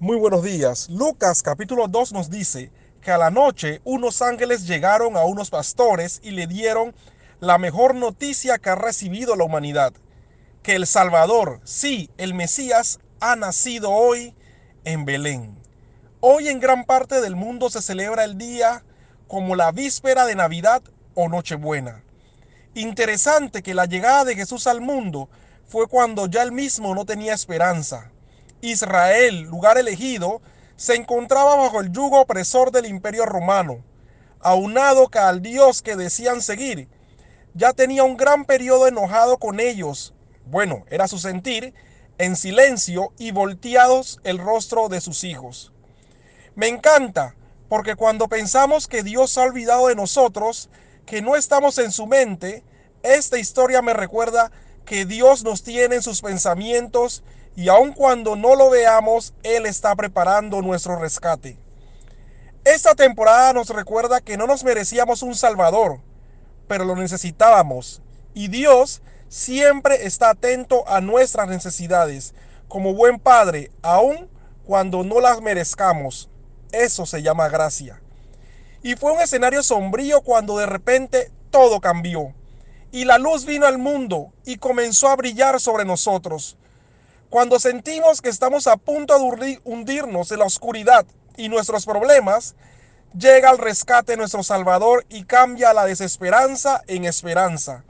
Muy buenos días. Lucas capítulo 2 nos dice que a la noche unos ángeles llegaron a unos pastores y le dieron la mejor noticia que ha recibido la humanidad, que el Salvador, sí, el Mesías, ha nacido hoy en Belén. Hoy en gran parte del mundo se celebra el día como la víspera de Navidad o Nochebuena. Interesante que la llegada de Jesús al mundo fue cuando ya él mismo no tenía esperanza Israel, lugar elegido, se encontraba bajo el yugo opresor del imperio romano. Aunado que al Dios que decían seguir, ya tenía un gran periodo enojado con ellos, bueno, era su sentir, en silencio y volteados el rostro de sus hijos. Me encanta, porque cuando pensamos que Dios ha olvidado de nosotros, que no estamos en su mente, esta historia me recuerda que Dios nos tiene en sus pensamientos y aun cuando no lo veamos, Él está preparando nuestro rescate. Esta temporada nos recuerda que no nos merecíamos un Salvador, pero lo necesitábamos. Y Dios siempre está atento a nuestras necesidades, como buen Padre, aun cuando no las merezcamos. Eso se llama gracia. Y fue un escenario sombrío cuando de repente todo cambió. Y la luz vino al mundo y comenzó a brillar sobre nosotros. Cuando sentimos que estamos a punto de hundirnos en la oscuridad y nuestros problemas, llega al rescate nuestro Salvador y cambia la desesperanza en esperanza,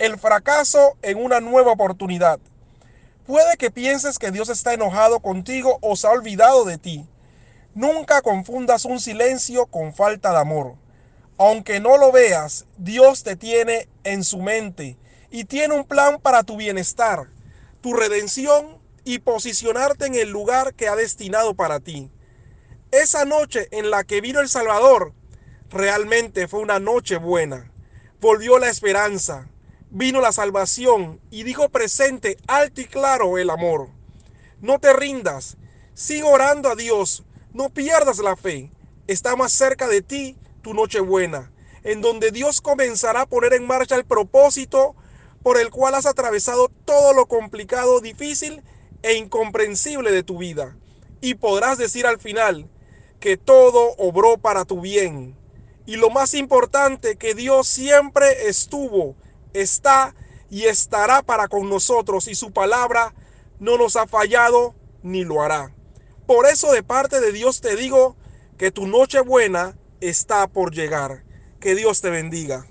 el fracaso en una nueva oportunidad. Puede que pienses que Dios está enojado contigo o se ha olvidado de ti. Nunca confundas un silencio con falta de amor. Aunque no lo veas, Dios te tiene en su mente y tiene un plan para tu bienestar, tu redención y posicionarte en el lugar que ha destinado para ti. Esa noche en la que vino el Salvador realmente fue una noche buena. Volvió la esperanza, vino la salvación y dijo presente alto y claro el amor. No te rindas, sigue orando a Dios, no pierdas la fe. Está más cerca de ti tu noche buena, en donde Dios comenzará a poner en marcha el propósito por el cual has atravesado todo lo complicado, difícil e incomprensible de tu vida. Y podrás decir al final que todo obró para tu bien. Y lo más importante, que Dios siempre estuvo, está y estará para con nosotros y su palabra no nos ha fallado ni lo hará. Por eso de parte de Dios te digo que tu noche buena está por llegar. Que Dios te bendiga.